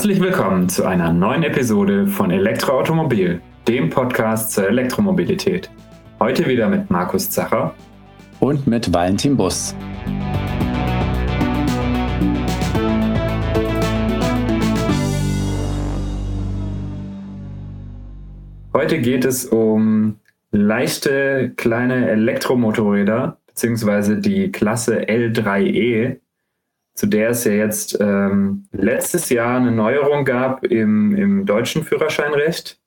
Herzlich willkommen zu einer neuen Episode von Elektroautomobil, dem Podcast zur Elektromobilität. Heute wieder mit Markus Zacher und mit Valentin Bus. Heute geht es um leichte kleine Elektromotorräder beziehungsweise die Klasse L3E, zu der es ja jetzt ähm, letztes Jahr eine Neuerung gab im, im deutschen Führerscheinrecht.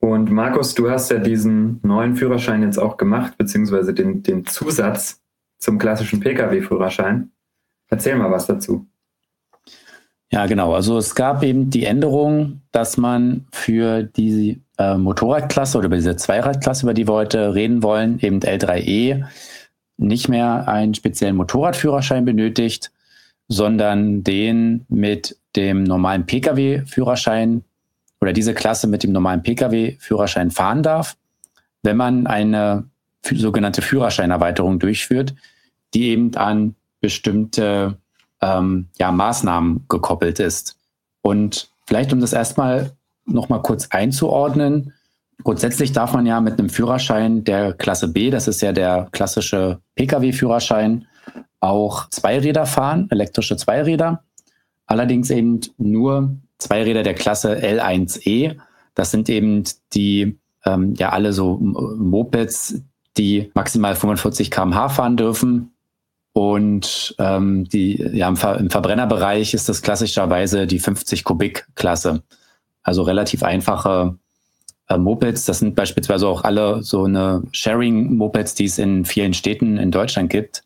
Und Markus, du hast ja diesen neuen Führerschein jetzt auch gemacht, beziehungsweise den, den Zusatz zum klassischen Pkw-Führerschein. Erzähl mal was dazu. Ja, genau. Also es gab eben die Änderung, dass man für die äh, Motorradklasse oder diese Zweiradklasse, über die wir heute reden wollen, eben L3E, nicht mehr einen speziellen Motorradführerschein benötigt, sondern den mit dem normalen Pkw-Führerschein oder diese Klasse mit dem normalen Pkw-Führerschein fahren darf, wenn man eine sogenannte Führerscheinerweiterung durchführt, die eben an bestimmte ähm, ja, Maßnahmen gekoppelt ist. Und vielleicht, um das erstmal nochmal kurz einzuordnen, grundsätzlich darf man ja mit einem Führerschein der Klasse B, das ist ja der klassische Pkw-Führerschein, auch Zweiräder fahren, elektrische Zweiräder. Allerdings eben nur Zweiräder der Klasse L1E. Das sind eben die, ähm, ja, alle so Mopeds, die maximal 45 km/h fahren dürfen. Und ähm, die, ja, im, Ver im Verbrennerbereich ist das klassischerweise die 50 Kubik-Klasse. Also relativ einfache äh, Mopeds. Das sind beispielsweise auch alle so eine Sharing-Mopeds, die es in vielen Städten in Deutschland gibt.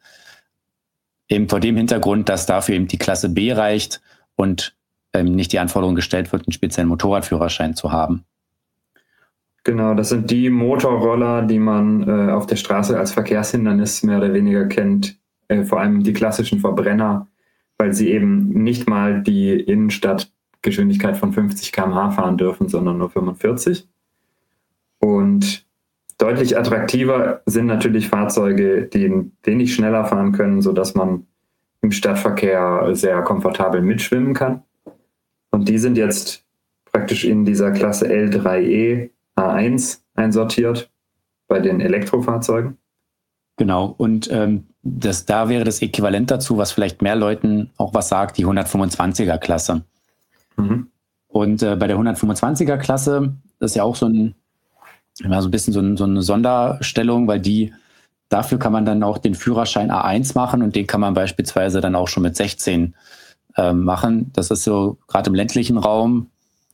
Eben vor dem Hintergrund, dass dafür eben die Klasse B reicht und ähm, nicht die Anforderung gestellt wird, einen speziellen Motorradführerschein zu haben. Genau, das sind die Motorroller, die man äh, auf der Straße als Verkehrshindernis mehr oder weniger kennt. Äh, vor allem die klassischen Verbrenner, weil sie eben nicht mal die Innenstadtgeschwindigkeit von 50 km/h fahren dürfen, sondern nur 45. Deutlich attraktiver sind natürlich Fahrzeuge, die wenig schneller fahren können, sodass man im Stadtverkehr sehr komfortabel mitschwimmen kann. Und die sind jetzt praktisch in dieser Klasse L3E A1 einsortiert bei den Elektrofahrzeugen. Genau, und ähm, das, da wäre das Äquivalent dazu, was vielleicht mehr Leuten auch was sagt, die 125er Klasse. Mhm. Und äh, bei der 125er Klasse, das ist ja auch so ein immer so ein bisschen so, so, eine Sonderstellung, weil die, dafür kann man dann auch den Führerschein A1 machen und den kann man beispielsweise dann auch schon mit 16 äh, machen. Das ist so gerade im ländlichen Raum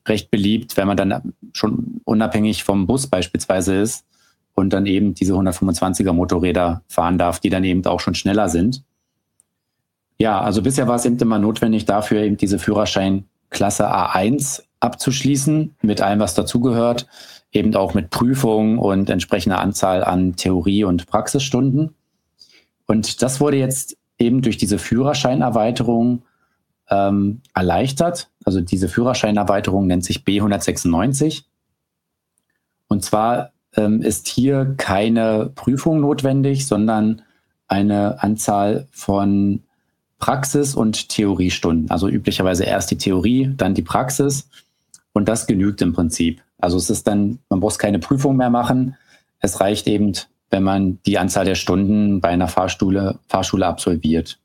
recht beliebt, wenn man dann schon unabhängig vom Bus beispielsweise ist und dann eben diese 125er Motorräder fahren darf, die dann eben auch schon schneller sind. Ja, also bisher war es eben immer notwendig, dafür eben diese Führerscheinklasse A1 abzuschließen, mit allem, was dazugehört eben auch mit Prüfungen und entsprechender Anzahl an Theorie- und Praxisstunden. Und das wurde jetzt eben durch diese Führerscheinerweiterung ähm, erleichtert. Also diese Führerscheinerweiterung nennt sich B196. Und zwar ähm, ist hier keine Prüfung notwendig, sondern eine Anzahl von Praxis- und Theoriestunden. Also üblicherweise erst die Theorie, dann die Praxis. Und das genügt im Prinzip. Also es ist dann, man muss keine Prüfung mehr machen. Es reicht eben, wenn man die Anzahl der Stunden bei einer Fahrschule, Fahrschule absolviert.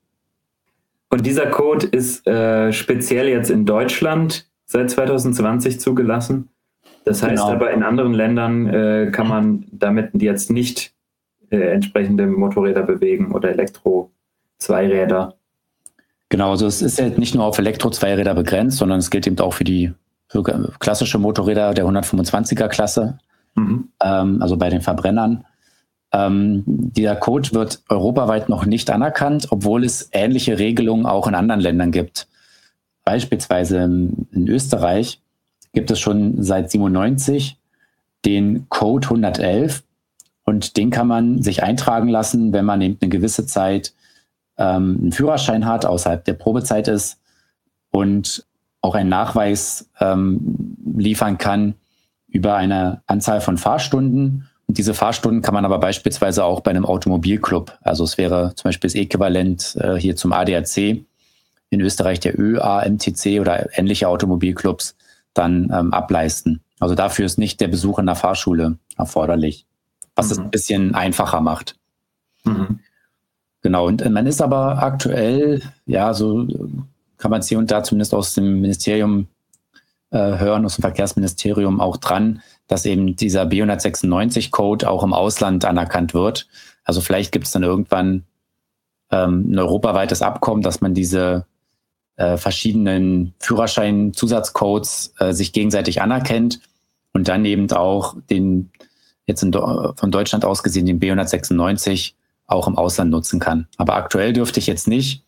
Und dieser Code ist äh, speziell jetzt in Deutschland seit 2020 zugelassen. Das heißt genau. aber, in anderen Ländern äh, kann man damit jetzt nicht äh, entsprechende Motorräder bewegen oder Elektro-Zweiräder. Genau, also es ist ja nicht nur auf Elektro-Zweiräder begrenzt, sondern es gilt eben auch für die klassische Motorräder der 125er Klasse, mhm. ähm, also bei den Verbrennern. Ähm, dieser Code wird europaweit noch nicht anerkannt, obwohl es ähnliche Regelungen auch in anderen Ländern gibt. Beispielsweise in, Österreich gibt es schon seit 97 den Code 111 und den kann man sich eintragen lassen, wenn man eben eine gewisse Zeit ähm, einen Führerschein hat, außerhalb der Probezeit ist und auch einen Nachweis ähm, liefern kann über eine Anzahl von Fahrstunden. Und diese Fahrstunden kann man aber beispielsweise auch bei einem Automobilclub, also es wäre zum Beispiel das Äquivalent äh, hier zum ADAC, in Österreich der ÖAMTC oder ähnliche Automobilclubs dann ähm, ableisten. Also dafür ist nicht der Besuch in der Fahrschule erforderlich, was mhm. es ein bisschen einfacher macht. Mhm. Genau, und man ist aber aktuell, ja, so kann man hier und da zumindest aus dem Ministerium äh, hören, aus dem Verkehrsministerium auch dran, dass eben dieser B196-Code auch im Ausland anerkannt wird. Also vielleicht gibt es dann irgendwann ähm, ein europaweites Abkommen, dass man diese äh, verschiedenen Führerschein-Zusatzcodes äh, sich gegenseitig anerkennt und dann eben auch den jetzt in, von Deutschland aus gesehen den B196 auch im Ausland nutzen kann. Aber aktuell dürfte ich jetzt nicht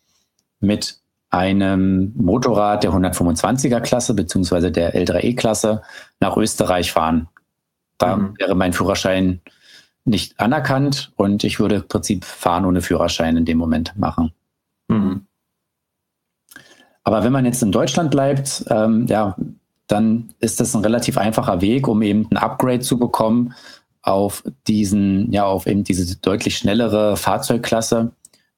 mit einem Motorrad der 125er Klasse beziehungsweise der L3E-Klasse nach Österreich fahren. Da mhm. wäre mein Führerschein nicht anerkannt und ich würde im Prinzip fahren ohne Führerschein in dem Moment machen. Mhm. Aber wenn man jetzt in Deutschland bleibt, ähm, ja, dann ist das ein relativ einfacher Weg, um eben ein Upgrade zu bekommen auf diesen, ja, auf eben diese deutlich schnellere Fahrzeugklasse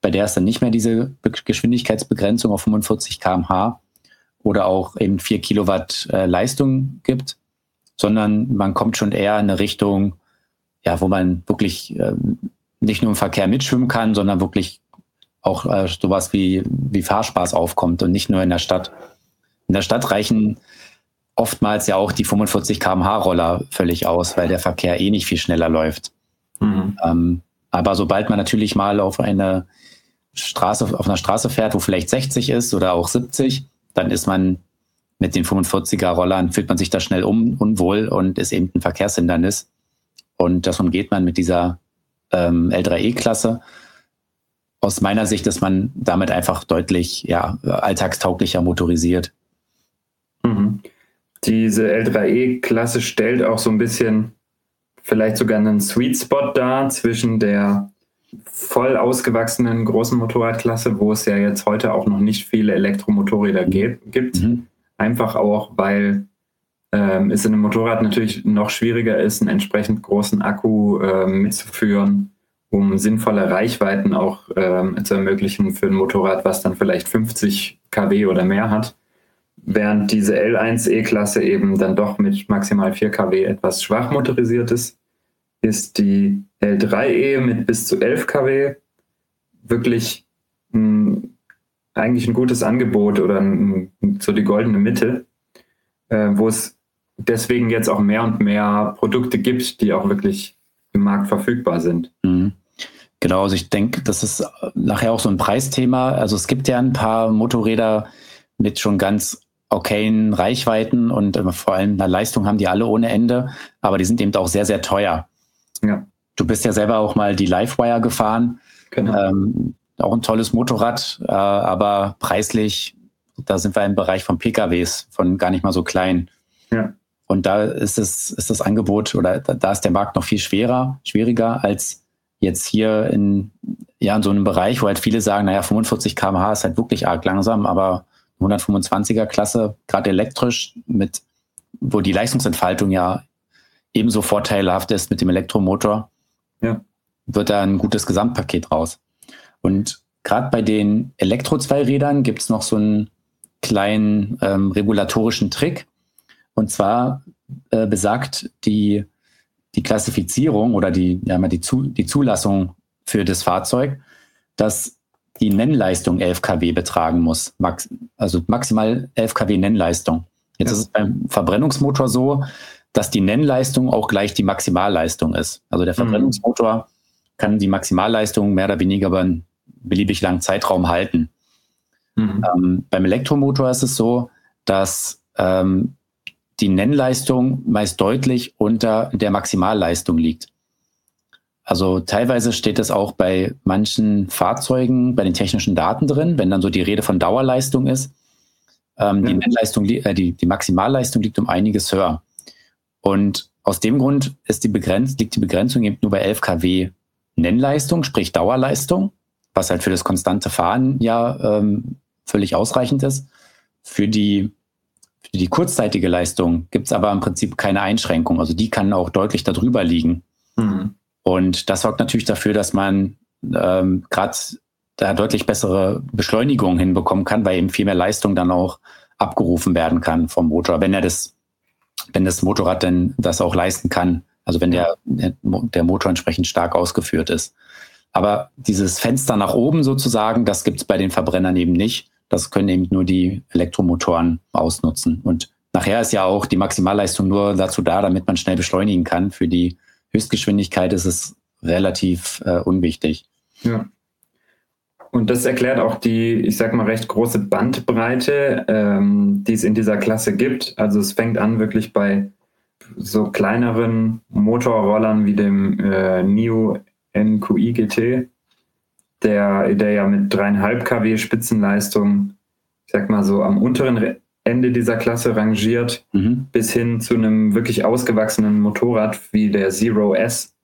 bei der es dann nicht mehr diese Geschwindigkeitsbegrenzung auf 45 km/h oder auch eben 4 Kilowatt äh, Leistung gibt, sondern man kommt schon eher in eine Richtung, ja, wo man wirklich äh, nicht nur im Verkehr mitschwimmen kann, sondern wirklich auch äh, sowas wie, wie Fahrspaß aufkommt und nicht nur in der Stadt. In der Stadt reichen oftmals ja auch die 45 km/h Roller völlig aus, weil der Verkehr eh nicht viel schneller läuft. Mhm. Ähm, aber sobald man natürlich mal auf eine Straße, auf einer Straße fährt, wo vielleicht 60 ist oder auch 70, dann ist man mit den 45er Rollern, fühlt man sich da schnell um, unwohl und ist eben ein Verkehrshindernis. Und das umgeht man mit dieser ähm, L3E-Klasse. Aus meiner Sicht ist man damit einfach deutlich ja, alltagstauglicher motorisiert. Mhm. Diese L3E-Klasse stellt auch so ein bisschen vielleicht sogar einen Sweet Spot dar zwischen der voll ausgewachsenen großen Motorradklasse, wo es ja jetzt heute auch noch nicht viele Elektromotorräder gibt. Mhm. Einfach auch, weil ähm, es in einem Motorrad natürlich noch schwieriger ist, einen entsprechend großen Akku ähm, mitzuführen, um sinnvolle Reichweiten auch ähm, zu ermöglichen für ein Motorrad, was dann vielleicht 50 kW oder mehr hat. Während diese L1E-Klasse eben dann doch mit maximal 4 kW etwas schwach motorisiert ist ist die L3E mit bis zu 11 kW wirklich mh, eigentlich ein gutes Angebot oder ein, so die goldene Mitte, äh, wo es deswegen jetzt auch mehr und mehr Produkte gibt, die auch wirklich im Markt verfügbar sind. Mhm. Genau, also ich denke, das ist nachher auch so ein Preisthema. Also es gibt ja ein paar Motorräder mit schon ganz okayen Reichweiten und äh, vor allem eine Leistung haben die alle ohne Ende, aber die sind eben auch sehr, sehr teuer. Ja. Du bist ja selber auch mal die Livewire gefahren. Genau. Ähm, auch ein tolles Motorrad, äh, aber preislich, da sind wir im Bereich von PKWs, von gar nicht mal so klein. Ja. Und da ist es, ist das Angebot oder da ist der Markt noch viel schwerer, schwieriger als jetzt hier in, ja, in so einem Bereich, wo halt viele sagen, naja, 45 km/h ist halt wirklich arg langsam, aber 125er Klasse, gerade elektrisch, mit, wo die Leistungsentfaltung ja ebenso vorteilhaft ist mit dem Elektromotor, ja. wird da ein gutes Gesamtpaket raus. Und gerade bei den Elektro-Zweirädern gibt es noch so einen kleinen ähm, regulatorischen Trick. Und zwar äh, besagt die, die Klassifizierung oder die, ja, die, Zu, die Zulassung für das Fahrzeug, dass die Nennleistung 11 kW betragen muss. Max, also maximal 11 kW Nennleistung. Jetzt ja. ist es beim Verbrennungsmotor so, dass die Nennleistung auch gleich die Maximalleistung ist. Also der mhm. Verbrennungsmotor mhm. kann die Maximalleistung mehr oder weniger über einen beliebig langen Zeitraum halten. Mhm. Ähm, beim Elektromotor ist es so, dass ähm, die Nennleistung meist deutlich unter der Maximalleistung liegt. Also teilweise steht es auch bei manchen Fahrzeugen bei den technischen Daten drin, wenn dann so die Rede von Dauerleistung ist. Ähm, ja. Die Nennleistung, äh, die, die Maximalleistung liegt um einiges höher. Und aus dem Grund ist die Begrenz liegt die Begrenzung eben nur bei 11 kW Nennleistung, sprich Dauerleistung, was halt für das konstante Fahren ja ähm, völlig ausreichend ist. Für die, für die kurzzeitige Leistung gibt es aber im Prinzip keine Einschränkung. Also die kann auch deutlich darüber liegen. Mhm. Und das sorgt natürlich dafür, dass man ähm, gerade da deutlich bessere Beschleunigung hinbekommen kann, weil eben viel mehr Leistung dann auch abgerufen werden kann vom Motor, wenn er das, wenn das Motorrad denn das auch leisten kann. Also wenn der, der Motor entsprechend stark ausgeführt ist. Aber dieses Fenster nach oben sozusagen, das gibt es bei den Verbrennern eben nicht. Das können eben nur die Elektromotoren ausnutzen. Und nachher ist ja auch die Maximalleistung nur dazu da, damit man schnell beschleunigen kann. Für die Höchstgeschwindigkeit ist es relativ äh, unwichtig. Ja. Und das erklärt auch die, ich sag mal, recht große Bandbreite, ähm, die es in dieser Klasse gibt. Also es fängt an wirklich bei so kleineren Motorrollern wie dem äh, NIO NQI GT, der, der ja mit dreieinhalb kW Spitzenleistung, ich sag mal so, am unteren Ende dieser Klasse rangiert, mhm. bis hin zu einem wirklich ausgewachsenen Motorrad wie der Zero S,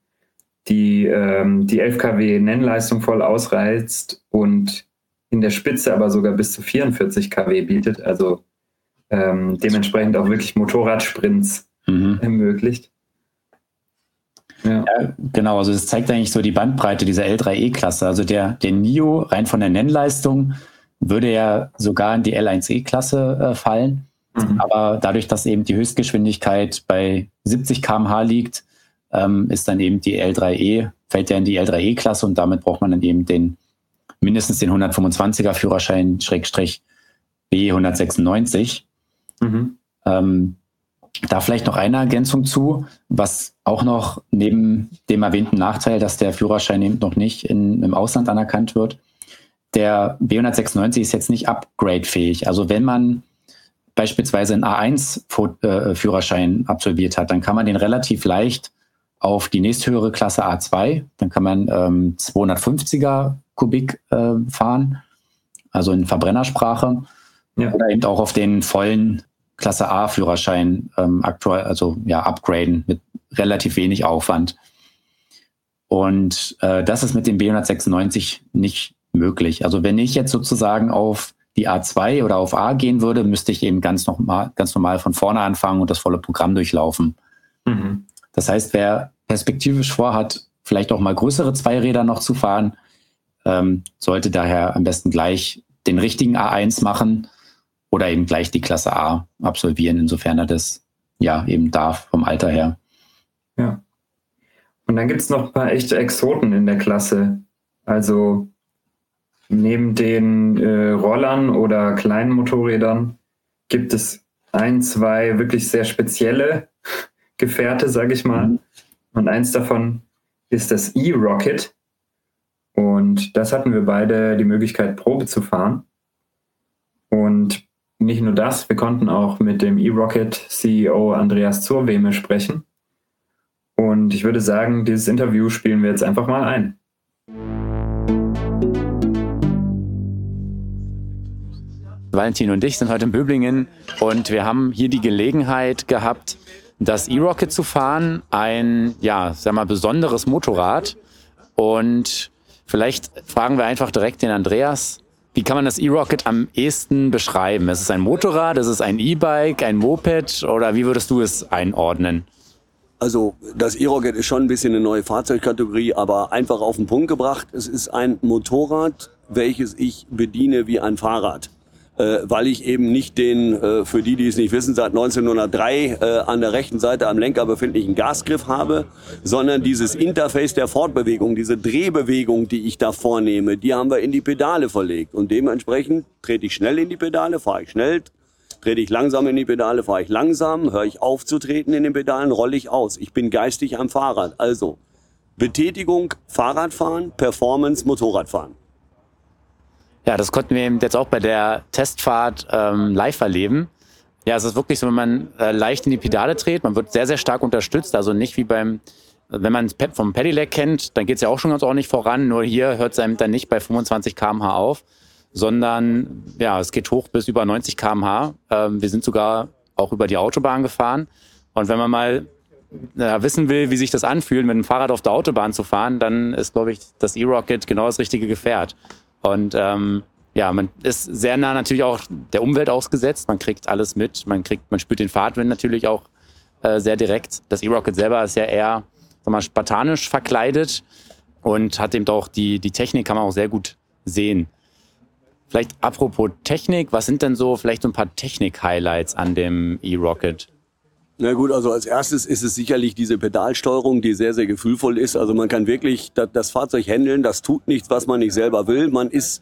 die ähm, die 11 kW Nennleistung voll ausreizt und in der Spitze aber sogar bis zu 44 kW bietet, also ähm, dementsprechend auch wirklich Motorradsprints mhm. ermöglicht. Ja. ja. genau, also das zeigt eigentlich so die Bandbreite dieser L3E-Klasse. Also der, der NIO rein von der Nennleistung würde ja sogar in die L1E-Klasse äh, fallen. Mhm. Aber dadurch, dass eben die Höchstgeschwindigkeit bei 70 km/h liegt, ähm, ist dann eben die L3E, fällt ja in die L3E-Klasse und damit braucht man dann eben den mindestens den 125er Führerschein Schrägstrich B196. Mhm. Ähm, da vielleicht noch eine Ergänzung zu, was auch noch neben dem erwähnten Nachteil, dass der Führerschein eben noch nicht in, im Ausland anerkannt wird, der B196 ist jetzt nicht upgradefähig. Also wenn man beispielsweise einen A1-Führerschein äh, absolviert hat, dann kann man den relativ leicht auf die nächsthöhere Klasse A2, dann kann man ähm, 250er Kubik äh, fahren, also in Verbrennersprache, ja. oder eben auch auf den vollen Klasse A Führerschein ähm, aktuell, also ja, upgraden mit relativ wenig Aufwand. Und äh, das ist mit dem B196 nicht möglich. Also wenn ich jetzt sozusagen auf die A2 oder auf A gehen würde, müsste ich eben ganz normal, ganz normal von vorne anfangen und das volle Programm durchlaufen. Mhm. Das heißt, wer perspektivisch vorhat, vielleicht auch mal größere Zweiräder noch zu fahren, ähm, sollte daher am besten gleich den richtigen A1 machen oder eben gleich die Klasse A absolvieren, insofern er das ja eben darf vom Alter her. Ja. Und dann gibt es noch ein paar echte Exoten in der Klasse. Also neben den äh, Rollern oder kleinen Motorrädern gibt es ein, zwei wirklich sehr spezielle Gefährte, sage ich mal. Und eins davon ist das E-Rocket. Und das hatten wir beide die Möglichkeit, Probe zu fahren. Und nicht nur das, wir konnten auch mit dem eRocket CEO Andreas Zurweme sprechen. Und ich würde sagen, dieses Interview spielen wir jetzt einfach mal ein. Valentin und ich sind heute in Böblingen und wir haben hier die Gelegenheit gehabt, das E-Rocket zu fahren. Ein, ja, sag mal, besonderes Motorrad. Und vielleicht fragen wir einfach direkt den Andreas, wie kann man das E-Rocket am ehesten beschreiben? Ist es ein Motorrad, ist es ein E-Bike, ein Moped oder wie würdest du es einordnen? Also das E-Rocket ist schon ein bisschen eine neue Fahrzeugkategorie, aber einfach auf den Punkt gebracht. Es ist ein Motorrad, welches ich bediene wie ein Fahrrad äh, weil ich eben nicht den, äh, für die, die es nicht wissen, seit 1903 äh, an der rechten Seite am Lenker befindlichen Gasgriff habe, sondern dieses Interface der Fortbewegung, diese Drehbewegung, die ich da vornehme, die haben wir in die Pedale verlegt. Und dementsprechend trete ich schnell in die Pedale, fahre ich schnell, trete ich langsam in die Pedale, fahre ich langsam, höre ich auf zu treten in den Pedalen, rolle ich aus. Ich bin geistig am Fahrrad. Also Betätigung, Fahrradfahren, Performance, Motorradfahren. Ja, das konnten wir eben jetzt auch bei der Testfahrt ähm, live erleben. Ja, es ist wirklich so, wenn man äh, leicht in die Pedale dreht, man wird sehr, sehr stark unterstützt. Also nicht wie beim, wenn man es vom Pedelec kennt, dann geht es ja auch schon ganz ordentlich voran. Nur hier hört es einem dann nicht bei 25 km/h auf, sondern ja, es geht hoch bis über 90 km/h. Ähm, wir sind sogar auch über die Autobahn gefahren. Und wenn man mal ja, wissen will, wie sich das anfühlt, mit dem Fahrrad auf der Autobahn zu fahren, dann ist, glaube ich, das E-Rocket genau das richtige Gefährt. Und ähm, ja, man ist sehr nah natürlich auch der Umwelt ausgesetzt. Man kriegt alles mit. Man kriegt, man spürt den Fahrtwind natürlich auch äh, sehr direkt. Das E-Rocket selber ist ja eher, sag mal, spartanisch verkleidet und hat eben auch die, die Technik kann man auch sehr gut sehen. Vielleicht apropos Technik, was sind denn so vielleicht so ein paar Technik-Highlights an dem E-Rocket? Na gut, also als erstes ist es sicherlich diese Pedalsteuerung, die sehr, sehr gefühlvoll ist. Also man kann wirklich das Fahrzeug handeln, das tut nichts, was man nicht selber will. Man ist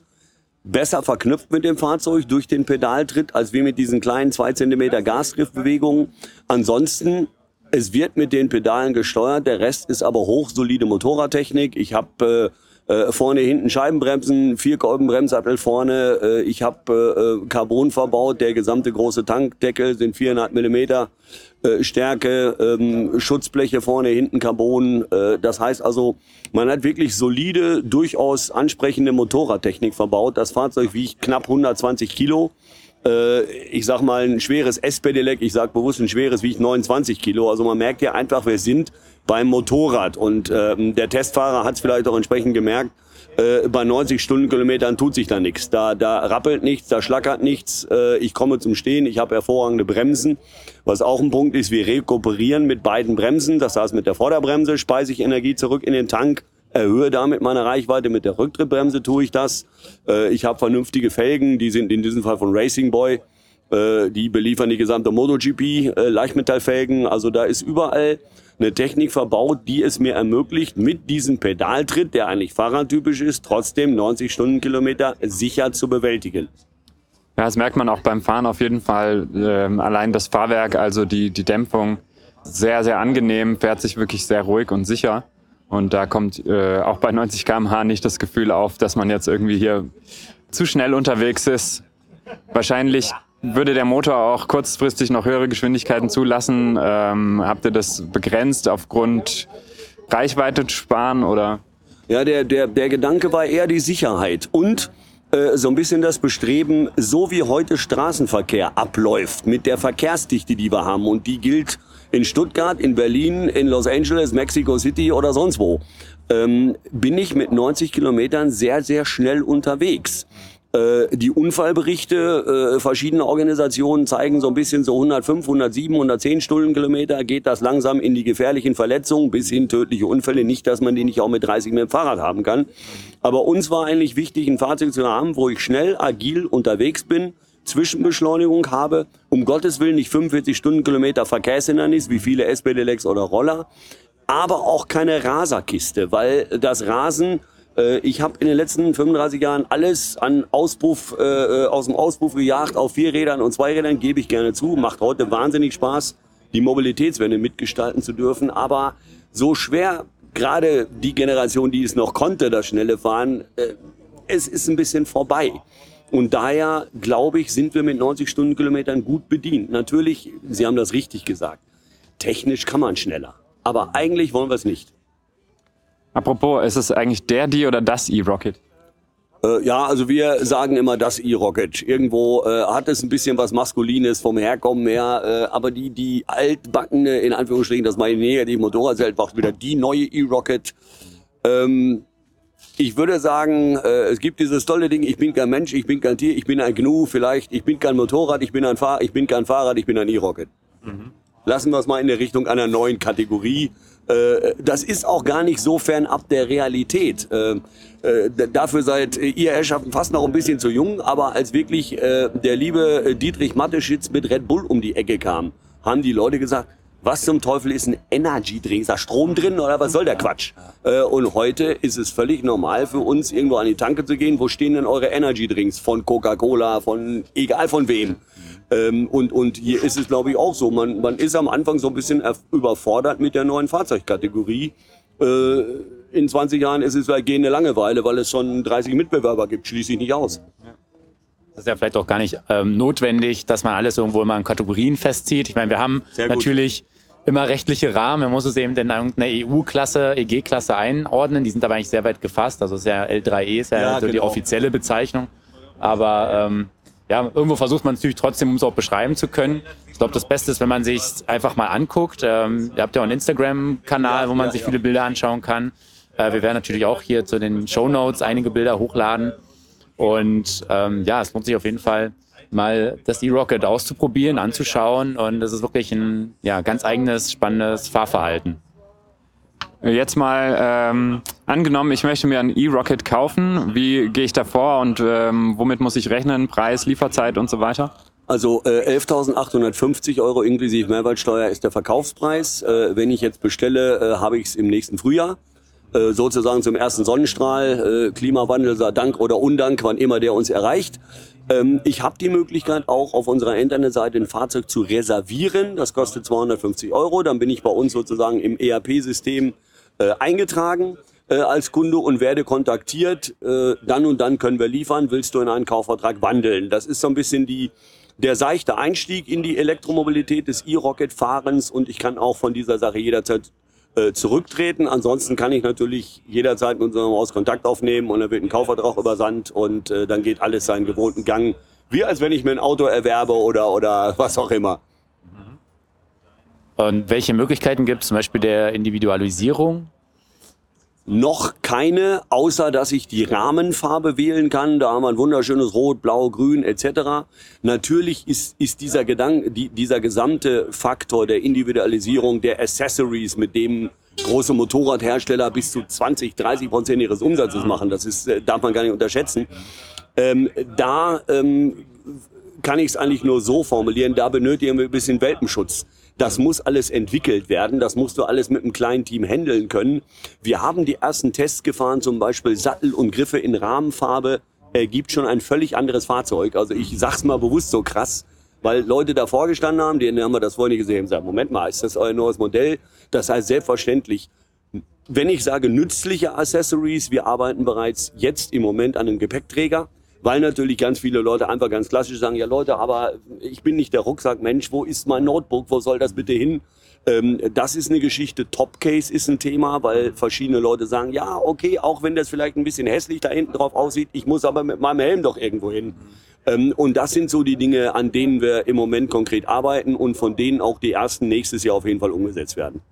besser verknüpft mit dem Fahrzeug durch den Pedaltritt, als wie mit diesen kleinen zwei Zentimeter Gasgriffbewegungen. Ansonsten, es wird mit den Pedalen gesteuert, der Rest ist aber hochsolide Motorradtechnik. Ich habe äh, äh, vorne, hinten Scheibenbremsen, vier Kolbenbremsattel vorne. Äh, ich habe äh, Carbon verbaut. Der gesamte große Tankdeckel sind viereinhalb Millimeter äh, Stärke. Ähm, Schutzbleche vorne, hinten Carbon. Äh, das heißt also, man hat wirklich solide, durchaus ansprechende Motorradtechnik verbaut. Das Fahrzeug wiegt knapp 120 Kilo äh, ich sag mal, ein schweres S-Pedelec, ich sag bewusst ein schweres, wiegt 29 Kilo. Also man merkt ja einfach, wir sind beim Motorrad. Und ähm, der Testfahrer hat es vielleicht auch entsprechend gemerkt, äh, bei 90 Stundenkilometern tut sich da nichts. Da, da rappelt nichts, da schlackert nichts. Äh, ich komme zum Stehen, ich habe hervorragende Bremsen. Was auch ein Punkt ist, wir rekuperieren mit beiden Bremsen. Das heißt, mit der Vorderbremse speise ich Energie zurück in den Tank, erhöhe damit meine Reichweite. Mit der Rücktrittbremse tue ich das. Äh, ich habe vernünftige Felgen, die sind in diesem Fall von Racing Boy. Äh, die beliefern die gesamte MotoGP, äh, Leichtmetallfelgen. Also da ist überall eine Technik verbaut, die es mir ermöglicht, mit diesem Pedaltritt, der eigentlich fahrradtypisch ist, trotzdem 90 Stundenkilometer sicher zu bewältigen. Ja, das merkt man auch beim Fahren auf jeden Fall. Ähm, allein das Fahrwerk, also die, die Dämpfung, sehr, sehr angenehm, fährt sich wirklich sehr ruhig und sicher. Und da kommt äh, auch bei 90 km/h nicht das Gefühl auf, dass man jetzt irgendwie hier zu schnell unterwegs ist. Wahrscheinlich würde der Motor auch kurzfristig noch höhere Geschwindigkeiten zulassen? Ähm, habt ihr das begrenzt aufgrund Reichweite zu sparen oder? Ja, der, der, der Gedanke war eher die Sicherheit und äh, so ein bisschen das Bestreben, so wie heute Straßenverkehr abläuft, mit der Verkehrsdichte, die wir haben und die gilt in Stuttgart, in Berlin, in Los Angeles, Mexico City oder sonst wo, ähm, bin ich mit 90 Kilometern sehr, sehr schnell unterwegs. Äh, die Unfallberichte äh, verschiedener Organisationen zeigen so ein bisschen so 105, 107, 110 Stundenkilometer geht das langsam in die gefährlichen Verletzungen bis hin tödliche Unfälle. Nicht, dass man die nicht auch mit 30 mit dem Fahrrad haben kann. Aber uns war eigentlich wichtig, ein Fahrzeug zu haben, wo ich schnell, agil unterwegs bin, Zwischenbeschleunigung habe, um Gottes Willen nicht 45 Stundenkilometer Verkehrshindernis wie viele S-Pedelecs oder Roller, aber auch keine Raserkiste, weil das Rasen ich habe in den letzten 35 Jahren alles an Auspuff, äh, äh, aus dem Auspuff gejagt, auf vier Rädern und zwei Rädern, gebe ich gerne zu. Macht heute wahnsinnig Spaß, die Mobilitätswende mitgestalten zu dürfen. Aber so schwer, gerade die Generation, die es noch konnte, das schnelle Fahren, äh, es ist ein bisschen vorbei. Und daher, glaube ich, sind wir mit 90 Stundenkilometern gut bedient. Natürlich, Sie haben das richtig gesagt, technisch kann man schneller. Aber eigentlich wollen wir es nicht. Apropos, ist es eigentlich der, die oder das E-Rocket? Äh, ja, also wir sagen immer das E-Rocket. Irgendwo äh, hat es ein bisschen was Maskulines vom Herkommen her, äh, aber die, die altbackene, in Anführungsstrichen, das meine ich negativ, Motorradzelt macht wieder die neue E-Rocket. Ähm, ich würde sagen, äh, es gibt dieses tolle Ding, ich bin kein Mensch, ich bin kein Tier, ich bin ein Gnu vielleicht, ich bin kein Motorrad, ich bin ein Fahr ich bin kein Fahrrad, ich bin ein E-Rocket. Mhm. Lassen wir es mal in der Richtung einer neuen Kategorie. Äh, das ist auch gar nicht so fernab der Realität. Äh, äh, dafür seid ihr Herrschaften fast noch ein bisschen zu jung, aber als wirklich der liebe Dietrich Matteschitz mit Red Bull um die Ecke kam, haben die Leute gesagt, was zum Teufel ist ein Energy Drink? Ist da Strom drin oder was soll der Quatsch? und heute ist es völlig normal für uns, irgendwo an die Tanke zu gehen. Wo stehen denn eure Energy Drinks? Von Coca-Cola, von egal von wem. Ähm, und, und hier ist es, glaube ich, auch so. Man, man ist am Anfang so ein bisschen überfordert mit der neuen Fahrzeugkategorie. Äh, in 20 Jahren ist es vielleicht gehende Langeweile, weil es schon 30 Mitbewerber gibt. Schließe ich nicht aus. Das ist ja vielleicht auch gar nicht ähm, notwendig, dass man alles irgendwo immer in Kategorien festzieht. Ich meine, wir haben natürlich immer rechtliche Rahmen. Man muss es eben in irgendeine EU-Klasse, EG-Klasse einordnen. Die sind aber eigentlich sehr weit gefasst. Also ist ja L3E ist ja, ja so genau. die offizielle Bezeichnung. Aber ähm, ja, irgendwo versucht man natürlich trotzdem, um es auch beschreiben zu können. Ich glaube, das Beste ist, wenn man sich einfach mal anguckt. Ähm, ihr habt ja auch einen Instagram-Kanal, wo man sich viele Bilder anschauen kann. Äh, wir werden natürlich auch hier zu den Show Notes einige Bilder hochladen. Und ähm, ja, es lohnt sich auf jeden Fall, mal das E-Rocket auszuprobieren, anzuschauen. Und es ist wirklich ein ja, ganz eigenes, spannendes Fahrverhalten. Jetzt mal ähm, angenommen, ich möchte mir ein E-Rocket kaufen. Wie gehe ich da vor und ähm, womit muss ich rechnen? Preis, Lieferzeit und so weiter? Also äh, 11.850 Euro inklusive Mehrwertsteuer ist der Verkaufspreis. Äh, wenn ich jetzt bestelle, äh, habe ich es im nächsten Frühjahr. Äh, sozusagen zum ersten Sonnenstrahl, äh, Klimawandel sei Dank oder Undank, wann immer der uns erreicht. Ähm, ich habe die Möglichkeit auch auf unserer Internetseite ein Fahrzeug zu reservieren. Das kostet 250 Euro. Dann bin ich bei uns sozusagen im ERP-System äh, eingetragen äh, als Kunde und werde kontaktiert. Äh, dann und dann können wir liefern. Willst du in einen Kaufvertrag wandeln? Das ist so ein bisschen die der seichte Einstieg in die Elektromobilität des E-Rocket-Fahrens und ich kann auch von dieser Sache jederzeit äh, zurücktreten. Ansonsten kann ich natürlich jederzeit mit unserem Haus Kontakt aufnehmen und dann wird ein Kaufvertrag übersandt und äh, dann geht alles seinen gewohnten Gang. Wie als wenn ich mir ein Auto erwerbe oder, oder was auch immer. Und welche Möglichkeiten gibt es zum Beispiel der Individualisierung? Noch keine, außer dass ich die Rahmenfarbe wählen kann. Da haben wir ein wunderschönes Rot, Blau, Grün etc. Natürlich ist, ist dieser Gedanke, die, dieser gesamte Faktor der Individualisierung der Accessories, mit dem große Motorradhersteller bis zu 20, 30 Prozent ihres Umsatzes machen, das ist, äh, darf man gar nicht unterschätzen. Ähm, da ähm, kann ich es eigentlich nur so formulieren, da benötigen wir ein bisschen Welpenschutz. Das muss alles entwickelt werden. Das musst du alles mit einem kleinen Team handeln können. Wir haben die ersten Tests gefahren, zum Beispiel Sattel und Griffe in Rahmenfarbe ergibt schon ein völlig anderes Fahrzeug. Also ich sag's mal bewusst so krass, weil Leute davor gestanden haben, denen haben wir das vorher nicht gesehen, sagen, Moment mal, ist das euer neues Modell? Das heißt selbstverständlich, wenn ich sage nützliche Accessories, wir arbeiten bereits jetzt im Moment an einem Gepäckträger weil natürlich ganz viele Leute einfach ganz klassisch sagen, ja Leute, aber ich bin nicht der Rucksackmensch, wo ist mein Notebook, wo soll das bitte hin? Ähm, das ist eine Geschichte, Topcase ist ein Thema, weil verschiedene Leute sagen, ja, okay, auch wenn das vielleicht ein bisschen hässlich da hinten drauf aussieht, ich muss aber mit meinem Helm doch irgendwo hin. Ähm, und das sind so die Dinge, an denen wir im Moment konkret arbeiten und von denen auch die ersten nächstes Jahr auf jeden Fall umgesetzt werden.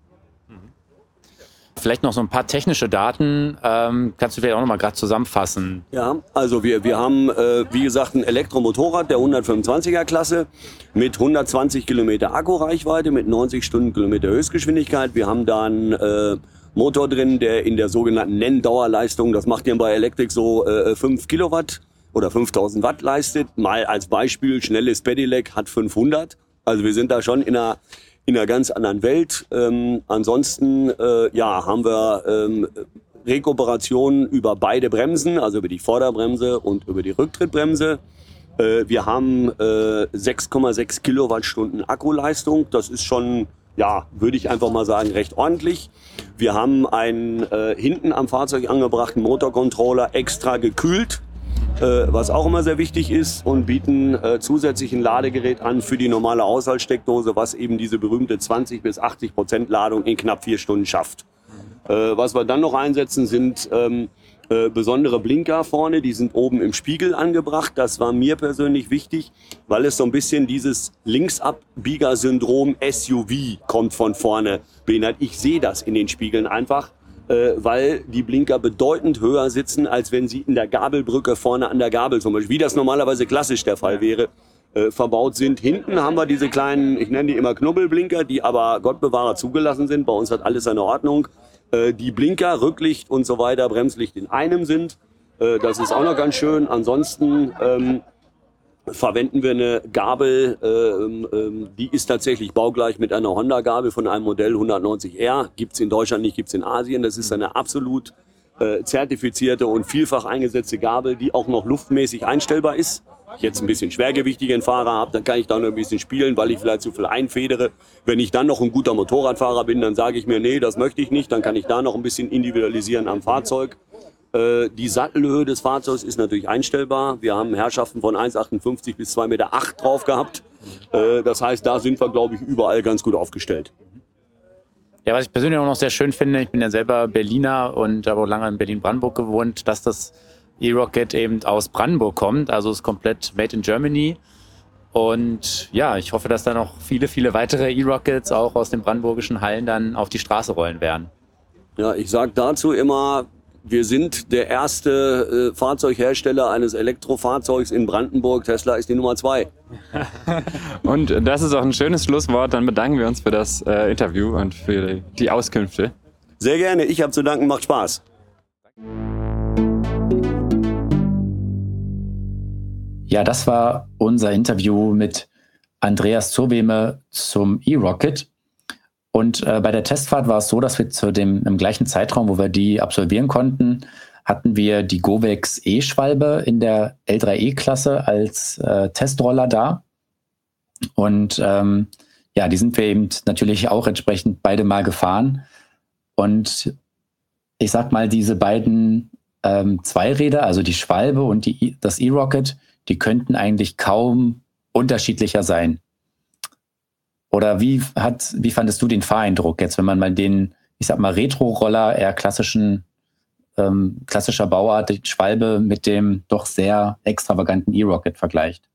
Vielleicht noch so ein paar technische Daten. Ähm, kannst du vielleicht auch noch mal gerade zusammenfassen? Ja, also wir, wir haben, äh, wie gesagt, ein Elektromotorrad der 125er Klasse mit 120 Kilometer Akkureichweite, mit 90 Stundenkilometer Höchstgeschwindigkeit. Wir haben da einen äh, Motor drin, der in der sogenannten Nenndauerleistung, das macht ihr bei Electric so äh, 5 Kilowatt oder 5000 Watt leistet. Mal als Beispiel, schnelles Pedelec hat 500. Also wir sind da schon in einer in einer ganz anderen Welt. Ähm, ansonsten äh, ja, haben wir ähm, Rekuperation über beide Bremsen, also über die Vorderbremse und über die Rücktrittbremse. Äh, wir haben äh, 6,6 Kilowattstunden Akkuleistung. Das ist schon, ja, würde ich einfach mal sagen, recht ordentlich. Wir haben einen äh, hinten am Fahrzeug angebrachten Motorcontroller extra gekühlt äh, was auch immer sehr wichtig ist und bieten äh, zusätzlich ein Ladegerät an für die normale Haushaltssteckdose, was eben diese berühmte 20 bis 80 Prozent Ladung in knapp vier Stunden schafft. Äh, was wir dann noch einsetzen, sind ähm, äh, besondere Blinker vorne, die sind oben im Spiegel angebracht. Das war mir persönlich wichtig, weil es so ein bisschen dieses Linksabbieger-Syndrom SUV kommt von vorne beinhaltet. Ich sehe das in den Spiegeln einfach äh, weil die Blinker bedeutend höher sitzen, als wenn sie in der Gabelbrücke vorne an der Gabel zum Beispiel, wie das normalerweise klassisch der Fall wäre, äh, verbaut sind. Hinten haben wir diese kleinen, ich nenne die immer Knubbelblinker, die aber Gott bewahre zugelassen sind. Bei uns hat alles seine Ordnung. Äh, die Blinker, Rücklicht und so weiter, Bremslicht in einem sind. Äh, das ist auch noch ganz schön. Ansonsten ähm, verwenden wir eine Gabel, äh, äh, die ist tatsächlich baugleich mit einer Honda-Gabel von einem Modell 190R. Gibt's in Deutschland nicht, gibt's in Asien. Das ist eine absolut äh, zertifizierte und vielfach eingesetzte Gabel, die auch noch luftmäßig einstellbar ist. Ich jetzt ein bisschen schwergewichtigen Fahrer habe, dann kann ich da noch ein bisschen spielen, weil ich vielleicht zu viel einfedere. Wenn ich dann noch ein guter Motorradfahrer bin, dann sage ich mir, nee, das möchte ich nicht. Dann kann ich da noch ein bisschen individualisieren am Fahrzeug. Äh, die Sattelhöhe des Fahrzeugs ist natürlich einstellbar. Wir haben Herrschaften von 1,58 bis 2,8 Meter drauf gehabt. Äh, das heißt, da sind wir, glaube ich, überall ganz gut aufgestellt. Ja, was ich persönlich auch noch sehr schön finde, ich bin ja selber Berliner und habe auch lange in Berlin-Brandenburg gewohnt, dass das E-Rocket eben aus Brandenburg kommt, also ist komplett made in Germany. Und ja, ich hoffe, dass da noch viele, viele weitere E-Rockets auch aus den brandenburgischen Hallen dann auf die Straße rollen werden. Ja, ich sage dazu immer, wir sind der erste äh, Fahrzeughersteller eines Elektrofahrzeugs in Brandenburg. Tesla ist die Nummer zwei. und das ist auch ein schönes Schlusswort. Dann bedanken wir uns für das äh, Interview und für die Auskünfte. Sehr gerne. Ich habe zu danken. Macht Spaß. Ja, das war unser Interview mit Andreas Zurweme zum E-Rocket. Und äh, bei der Testfahrt war es so, dass wir zu dem im gleichen Zeitraum, wo wir die absolvieren konnten, hatten wir die Govex E-Schwalbe in der L3E-Klasse als äh, Testroller da. Und ähm, ja, die sind wir eben natürlich auch entsprechend beide mal gefahren. Und ich sag mal, diese beiden ähm, Zweiräder, also die Schwalbe und die, das E-Rocket, die könnten eigentlich kaum unterschiedlicher sein. Oder wie hat, wie fandest du den Fahreindruck jetzt, wenn man mal den, ich sag mal, Retro-Roller eher klassischen, ähm, klassischer Bauart, die Schwalbe mit dem doch sehr extravaganten E-Rocket vergleicht?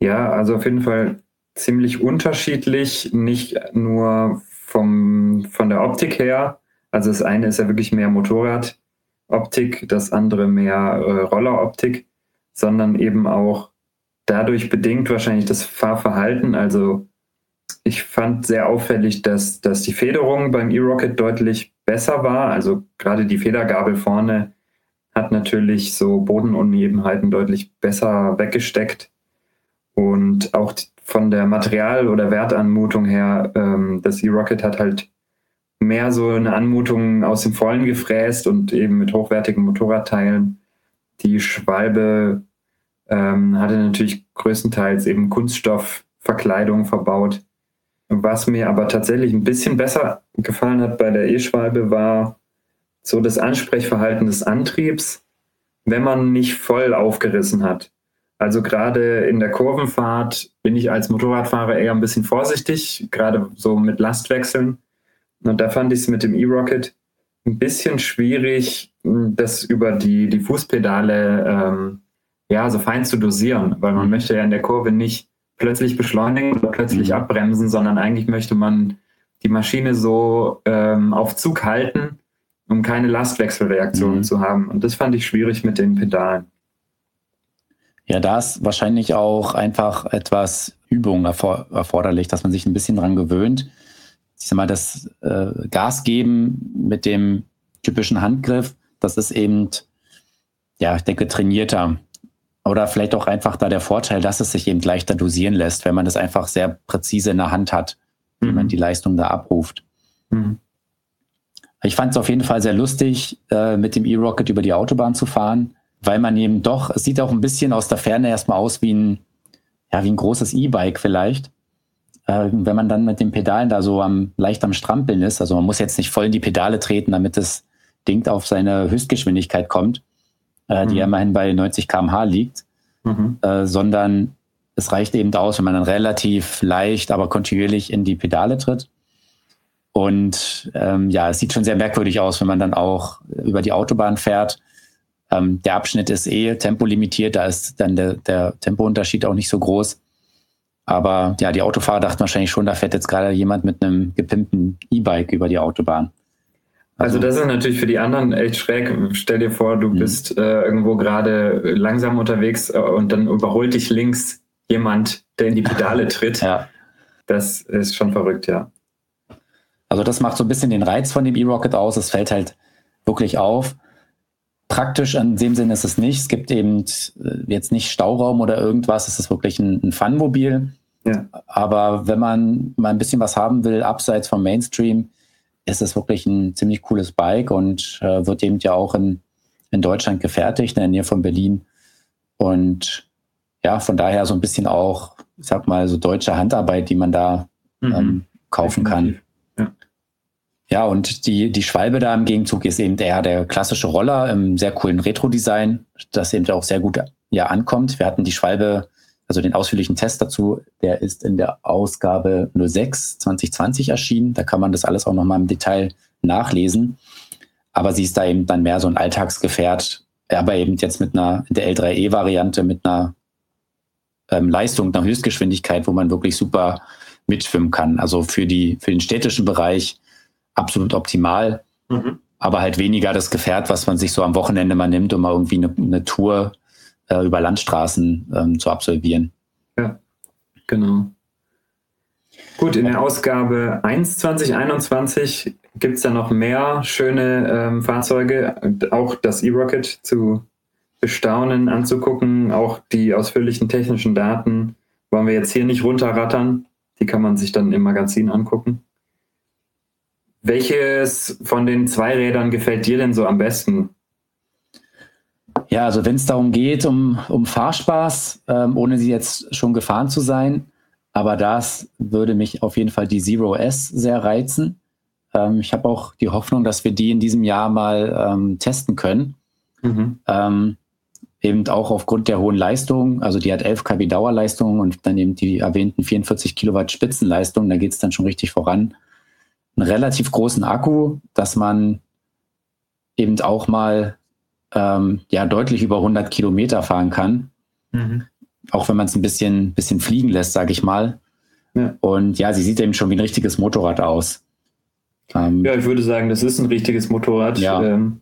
Ja, also auf jeden Fall ziemlich unterschiedlich, nicht nur vom, von der Optik her. Also das eine ist ja wirklich mehr Motorradoptik, das andere mehr äh, Rolleroptik sondern eben auch dadurch bedingt wahrscheinlich das Fahrverhalten. Also ich fand sehr auffällig, dass, dass die Federung beim E-Rocket deutlich besser war. Also gerade die Federgabel vorne hat natürlich so Bodenunebenheiten deutlich besser weggesteckt. Und auch von der Material- oder Wertanmutung her, ähm, das E-Rocket hat halt mehr so eine Anmutung aus dem Vollen gefräst und eben mit hochwertigen Motorradteilen die Schwalbe ähm, hatte natürlich größtenteils eben Kunststoffverkleidung verbaut. Was mir aber tatsächlich ein bisschen besser gefallen hat bei der E-Schwalbe war so das Ansprechverhalten des Antriebs, wenn man nicht voll aufgerissen hat. Also gerade in der Kurvenfahrt bin ich als Motorradfahrer eher ein bisschen vorsichtig, gerade so mit Lastwechseln. Und da fand ich es mit dem E-Rocket ein bisschen schwierig, das über die, die Fußpedale ähm, ja, so fein zu dosieren, weil man möchte ja in der Kurve nicht plötzlich beschleunigen oder plötzlich mhm. abbremsen, sondern eigentlich möchte man die Maschine so ähm, auf Zug halten, um keine Lastwechselreaktionen mhm. zu haben. Und das fand ich schwierig mit den Pedalen. Ja, da ist wahrscheinlich auch einfach etwas Übung erfor erforderlich, dass man sich ein bisschen dran gewöhnt. Ich sag mal, das äh, Gas geben mit dem typischen Handgriff, das ist eben, ja, ich denke, trainierter. Oder vielleicht auch einfach da der Vorteil, dass es sich eben leichter dosieren lässt, wenn man das einfach sehr präzise in der Hand hat, mhm. wie man die Leistung da abruft. Mhm. Ich fand es auf jeden Fall sehr lustig, äh, mit dem E-Rocket über die Autobahn zu fahren, weil man eben doch, es sieht auch ein bisschen aus der Ferne erstmal aus wie ein, ja, wie ein großes E-Bike vielleicht. Äh, wenn man dann mit den Pedalen da so am, leicht am Strampeln ist, also man muss jetzt nicht voll in die Pedale treten, damit das Ding auf seine Höchstgeschwindigkeit kommt, äh, mhm. die immerhin bei 90 km/h liegt, mhm. äh, sondern es reicht eben aus, wenn man dann relativ leicht, aber kontinuierlich in die Pedale tritt. Und ähm, ja, es sieht schon sehr merkwürdig aus, wenn man dann auch über die Autobahn fährt. Ähm, der Abschnitt ist eh tempolimitiert, da ist dann der, der Tempounterschied auch nicht so groß. Aber ja, die Autofahrer dachten wahrscheinlich schon, da fährt jetzt gerade jemand mit einem gepimpten E-Bike über die Autobahn. Also, also das ist natürlich für die anderen echt schräg. Stell dir vor, du mhm. bist äh, irgendwo gerade langsam unterwegs äh, und dann überholt dich links jemand, der in die Pedale tritt. ja. Das ist schon verrückt, ja. Also das macht so ein bisschen den Reiz von dem E-Rocket aus. Es fällt halt wirklich auf. Praktisch in dem Sinne ist es nicht. Es gibt eben äh, jetzt nicht Stauraum oder irgendwas. Es ist wirklich ein, ein Funmobil. Ja. Aber wenn man mal ein bisschen was haben will, abseits vom Mainstream, ist es wirklich ein ziemlich cooles Bike und äh, wird eben ja auch in, in Deutschland gefertigt, in der Nähe von Berlin. Und ja, von daher so ein bisschen auch, ich sag mal, so deutsche Handarbeit, die man da mhm. ähm, kaufen kann. Ja. ja, und die, die Schwalbe da im Gegenzug ist eben eher der klassische Roller im sehr coolen Retro-Design, das eben auch sehr gut ja, ankommt. Wir hatten die Schwalbe also den ausführlichen Test dazu, der ist in der Ausgabe 06 2020 erschienen. Da kann man das alles auch nochmal im Detail nachlesen. Aber sie ist da eben dann mehr so ein Alltagsgefährt, aber eben jetzt mit einer, der L3E-Variante mit einer ähm, Leistung, einer Höchstgeschwindigkeit, wo man wirklich super mitschwimmen kann. Also für, die, für den städtischen Bereich absolut optimal, mhm. aber halt weniger das Gefährt, was man sich so am Wochenende mal nimmt, um mal irgendwie eine, eine Tour äh, über Landstraßen ähm, zu absolvieren. Ja, genau. Gut, in der Ausgabe 1 2021 gibt es da noch mehr schöne ähm, Fahrzeuge, auch das E-Rocket zu bestaunen, anzugucken, auch die ausführlichen technischen Daten wollen wir jetzt hier nicht runterrattern. Die kann man sich dann im Magazin angucken. Welches von den Zweirädern gefällt dir denn so am besten? Ja, also wenn es darum geht, um, um Fahrspaß, ähm, ohne sie jetzt schon gefahren zu sein, aber das würde mich auf jeden Fall die Zero S sehr reizen. Ähm, ich habe auch die Hoffnung, dass wir die in diesem Jahr mal ähm, testen können. Mhm. Ähm, eben auch aufgrund der hohen Leistung. Also die hat 11 kW Dauerleistung und dann eben die erwähnten 44 Kilowatt Spitzenleistung. Da geht es dann schon richtig voran. Einen relativ großen Akku, dass man eben auch mal ähm, ja deutlich über 100 Kilometer fahren kann. Mhm. Auch wenn man es ein bisschen, bisschen fliegen lässt, sage ich mal. Ja. Und ja, sie sieht eben schon wie ein richtiges Motorrad aus. Ähm, ja, ich würde sagen, das ist ein richtiges Motorrad. Ja. Ähm,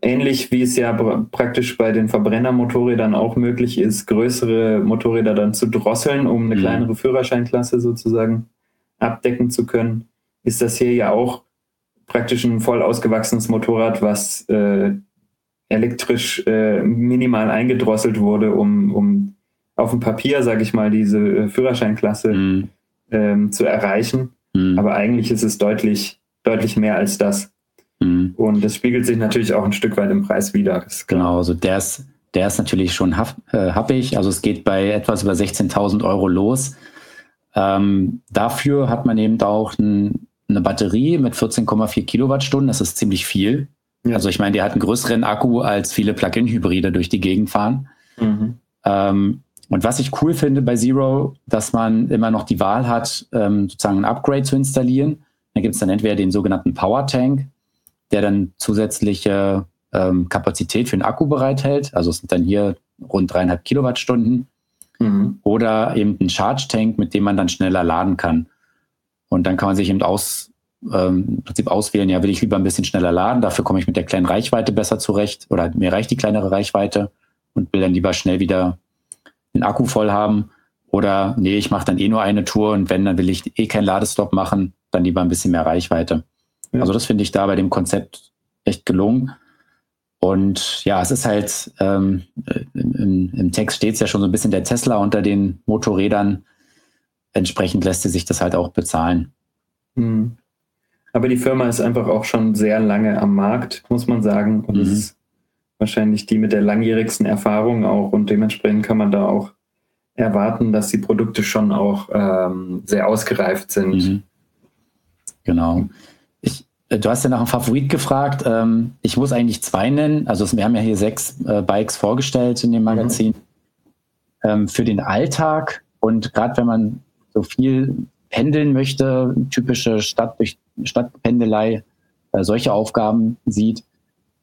ähnlich wie es ja praktisch bei den Verbrennermotorrädern auch möglich ist, größere Motorräder dann zu drosseln, um eine mhm. kleinere Führerscheinklasse sozusagen abdecken zu können, ist das hier ja auch praktisch ein voll ausgewachsenes Motorrad, was äh, elektrisch äh, minimal eingedrosselt wurde, um, um auf dem Papier, sage ich mal, diese äh, Führerscheinklasse mhm. ähm, zu erreichen. Mhm. Aber eigentlich ist es deutlich, deutlich mehr als das. Mhm. Und das spiegelt sich natürlich auch ein Stück weit im Preis wieder. Genau, also der ist, der ist natürlich schon happ, äh, happig. Also es geht bei etwas über 16.000 Euro los. Ähm, dafür hat man eben auch ein, eine Batterie mit 14,4 Kilowattstunden. Das ist ziemlich viel. Ja. Also ich meine, der hat einen größeren Akku als viele Plug-in-Hybride durch die Gegend fahren. Mhm. Ähm, und was ich cool finde bei Zero, dass man immer noch die Wahl hat, ähm, sozusagen ein Upgrade zu installieren. Da gibt es dann entweder den sogenannten Power Tank, der dann zusätzliche ähm, Kapazität für den Akku bereithält. Also es sind dann hier rund dreieinhalb Kilowattstunden. Mhm. Oder eben ein Charge Tank, mit dem man dann schneller laden kann. Und dann kann man sich eben aus, ähm, im Prinzip auswählen, ja, will ich lieber ein bisschen schneller laden, dafür komme ich mit der kleinen Reichweite besser zurecht oder mir reicht die kleinere Reichweite und will dann lieber schnell wieder den Akku voll haben. Oder nee, ich mache dann eh nur eine Tour und wenn, dann will ich eh keinen Ladestop machen, dann lieber ein bisschen mehr Reichweite. Ja. Also das finde ich da bei dem Konzept echt gelungen. Und ja, es ist halt, ähm, im, im Text steht es ja schon so ein bisschen der Tesla unter den Motorrädern. Entsprechend lässt sich das halt auch bezahlen. Mhm. Aber die Firma ist einfach auch schon sehr lange am Markt, muss man sagen. Und mhm. es ist wahrscheinlich die mit der langjährigsten Erfahrung auch. Und dementsprechend kann man da auch erwarten, dass die Produkte schon auch ähm, sehr ausgereift sind. Mhm. Genau. Ich, äh, du hast ja nach einem Favorit gefragt. Ähm, ich muss eigentlich zwei nennen. Also wir haben ja hier sechs äh, Bikes vorgestellt in dem mhm. Magazin. Mhm. Ähm, für den Alltag und gerade wenn man so viel pendeln möchte, typische Stadt durch Stadtpendelei, äh, solche Aufgaben sieht,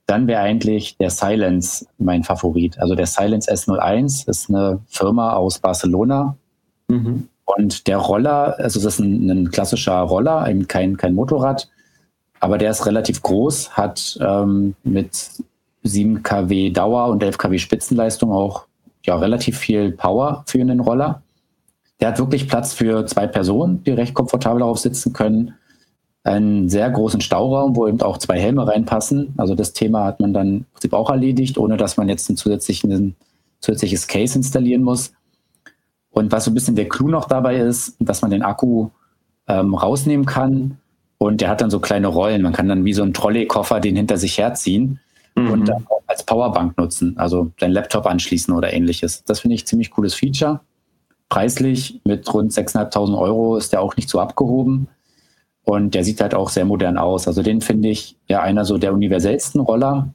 dann wäre eigentlich der Silence mein Favorit. Also der Silence S01 ist eine Firma aus Barcelona. Mhm. Und der Roller, also das ist ein, ein, klassischer Roller, eben kein, kein Motorrad, aber der ist relativ groß, hat ähm, mit 7 kW Dauer und 11 kW Spitzenleistung auch ja, relativ viel Power für einen Roller. Der hat wirklich Platz für zwei Personen, die recht komfortabel darauf sitzen können einen sehr großen Stauraum, wo eben auch zwei Helme reinpassen. Also das Thema hat man dann im Prinzip auch erledigt, ohne dass man jetzt ein, zusätzlichen, ein zusätzliches Case installieren muss. Und was so ein bisschen der Clou noch dabei ist, dass man den Akku ähm, rausnehmen kann und der hat dann so kleine Rollen. Man kann dann wie so ein Trolley-Koffer den hinter sich herziehen mhm. und dann auch als Powerbank nutzen, also deinen Laptop anschließen oder ähnliches. Das finde ich ziemlich cooles Feature. Preislich mit rund 6.500 Euro ist der auch nicht so abgehoben. Und der sieht halt auch sehr modern aus. Also den finde ich ja einer so der universellsten Roller.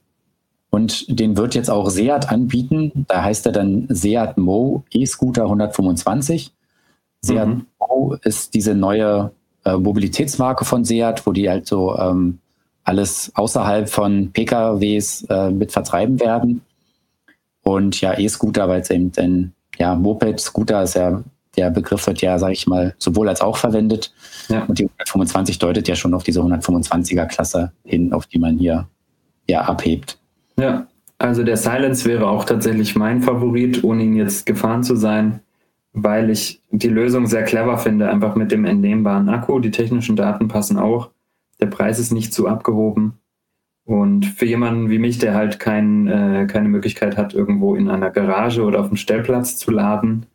Und den wird jetzt auch Seat anbieten. Da heißt er dann Seat Mo E-Scooter 125. Seat mhm. Mo ist diese neue äh, Mobilitätsmarke von Seat, wo die halt so ähm, alles außerhalb von PKWs äh, mit vertreiben werden. Und ja, E-Scooter, weil es eben ein ja, Moped, Scooter ist ja der Begriff wird ja, sage ich mal, sowohl als auch verwendet. Ja. Und die 125 deutet ja schon auf diese 125er-Klasse hin, auf die man hier ja abhebt. Ja, also der Silence wäre auch tatsächlich mein Favorit, ohne ihn jetzt gefahren zu sein. weil ich die Lösung sehr clever finde, einfach mit dem entnehmbaren Akku. Die technischen Daten passen auch. Der Preis ist nicht zu abgehoben. Und für jemanden wie mich, der halt kein, äh, keine Möglichkeit hat, irgendwo in einer Garage oder auf dem Stellplatz zu laden,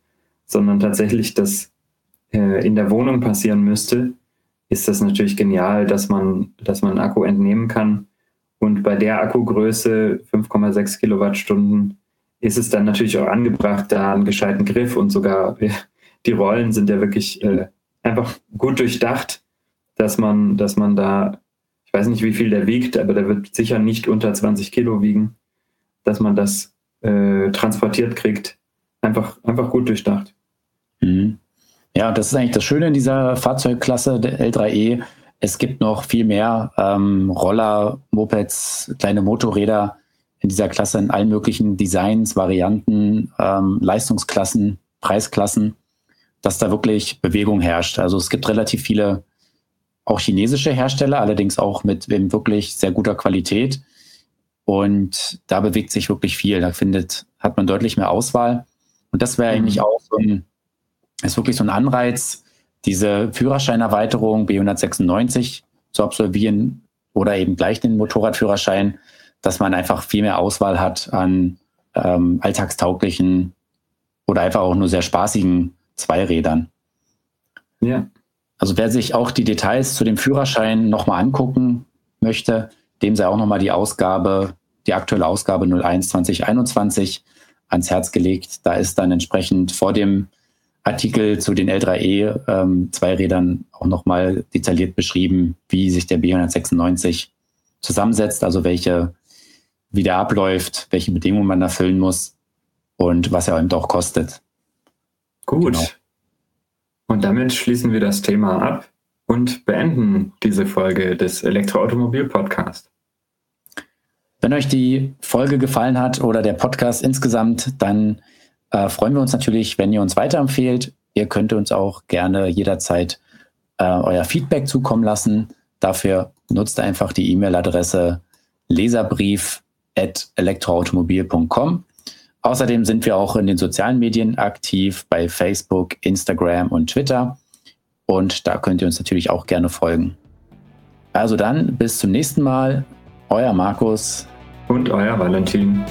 sondern tatsächlich das äh, in der Wohnung passieren müsste, ist das natürlich genial, dass man, dass man Akku entnehmen kann. Und bei der Akkugröße 5,6 Kilowattstunden ist es dann natürlich auch angebracht, da einen gescheiten Griff und sogar die Rollen sind ja wirklich äh, einfach gut durchdacht, dass man, dass man da, ich weiß nicht, wie viel der wiegt, aber der wird sicher nicht unter 20 Kilo wiegen, dass man das äh, transportiert kriegt. Einfach, einfach gut durchdacht. Mhm. Ja, das ist eigentlich das Schöne in dieser Fahrzeugklasse der L3E. Es gibt noch viel mehr ähm, Roller, Mopeds, kleine Motorräder in dieser Klasse in allen möglichen Designs, Varianten, ähm, Leistungsklassen, Preisklassen, dass da wirklich Bewegung herrscht. Also es gibt relativ viele auch chinesische Hersteller, allerdings auch mit wirklich sehr guter Qualität. Und da bewegt sich wirklich viel. Da findet, hat man deutlich mehr Auswahl. Und das wäre mhm. eigentlich auch so ein ist wirklich so ein Anreiz, diese Führerscheinerweiterung B196 zu absolvieren oder eben gleich den Motorradführerschein, dass man einfach viel mehr Auswahl hat an ähm, alltagstauglichen oder einfach auch nur sehr spaßigen Zweirädern. Ja. Also wer sich auch die Details zu dem Führerschein nochmal angucken möchte, dem sei auch nochmal die Ausgabe, die aktuelle Ausgabe 01 2021 ans Herz gelegt. Da ist dann entsprechend vor dem Artikel zu den L3E ähm, Zweirädern auch nochmal detailliert beschrieben, wie sich der B196 zusammensetzt, also welche, wie der abläuft, welche Bedingungen man erfüllen muss und was er eben auch kostet. Gut. Genau. Und damit schließen wir das Thema ab und beenden diese Folge des Elektroautomobil-Podcasts. Wenn euch die Folge gefallen hat oder der Podcast insgesamt, dann äh, freuen wir uns natürlich, wenn ihr uns weiterempfehlt. Ihr könnt uns auch gerne jederzeit äh, euer Feedback zukommen lassen. Dafür nutzt einfach die E-Mail-Adresse leserbrief.elektroautomobil.com. Außerdem sind wir auch in den sozialen Medien aktiv bei Facebook, Instagram und Twitter. Und da könnt ihr uns natürlich auch gerne folgen. Also dann, bis zum nächsten Mal. Euer Markus. Und euer Valentin.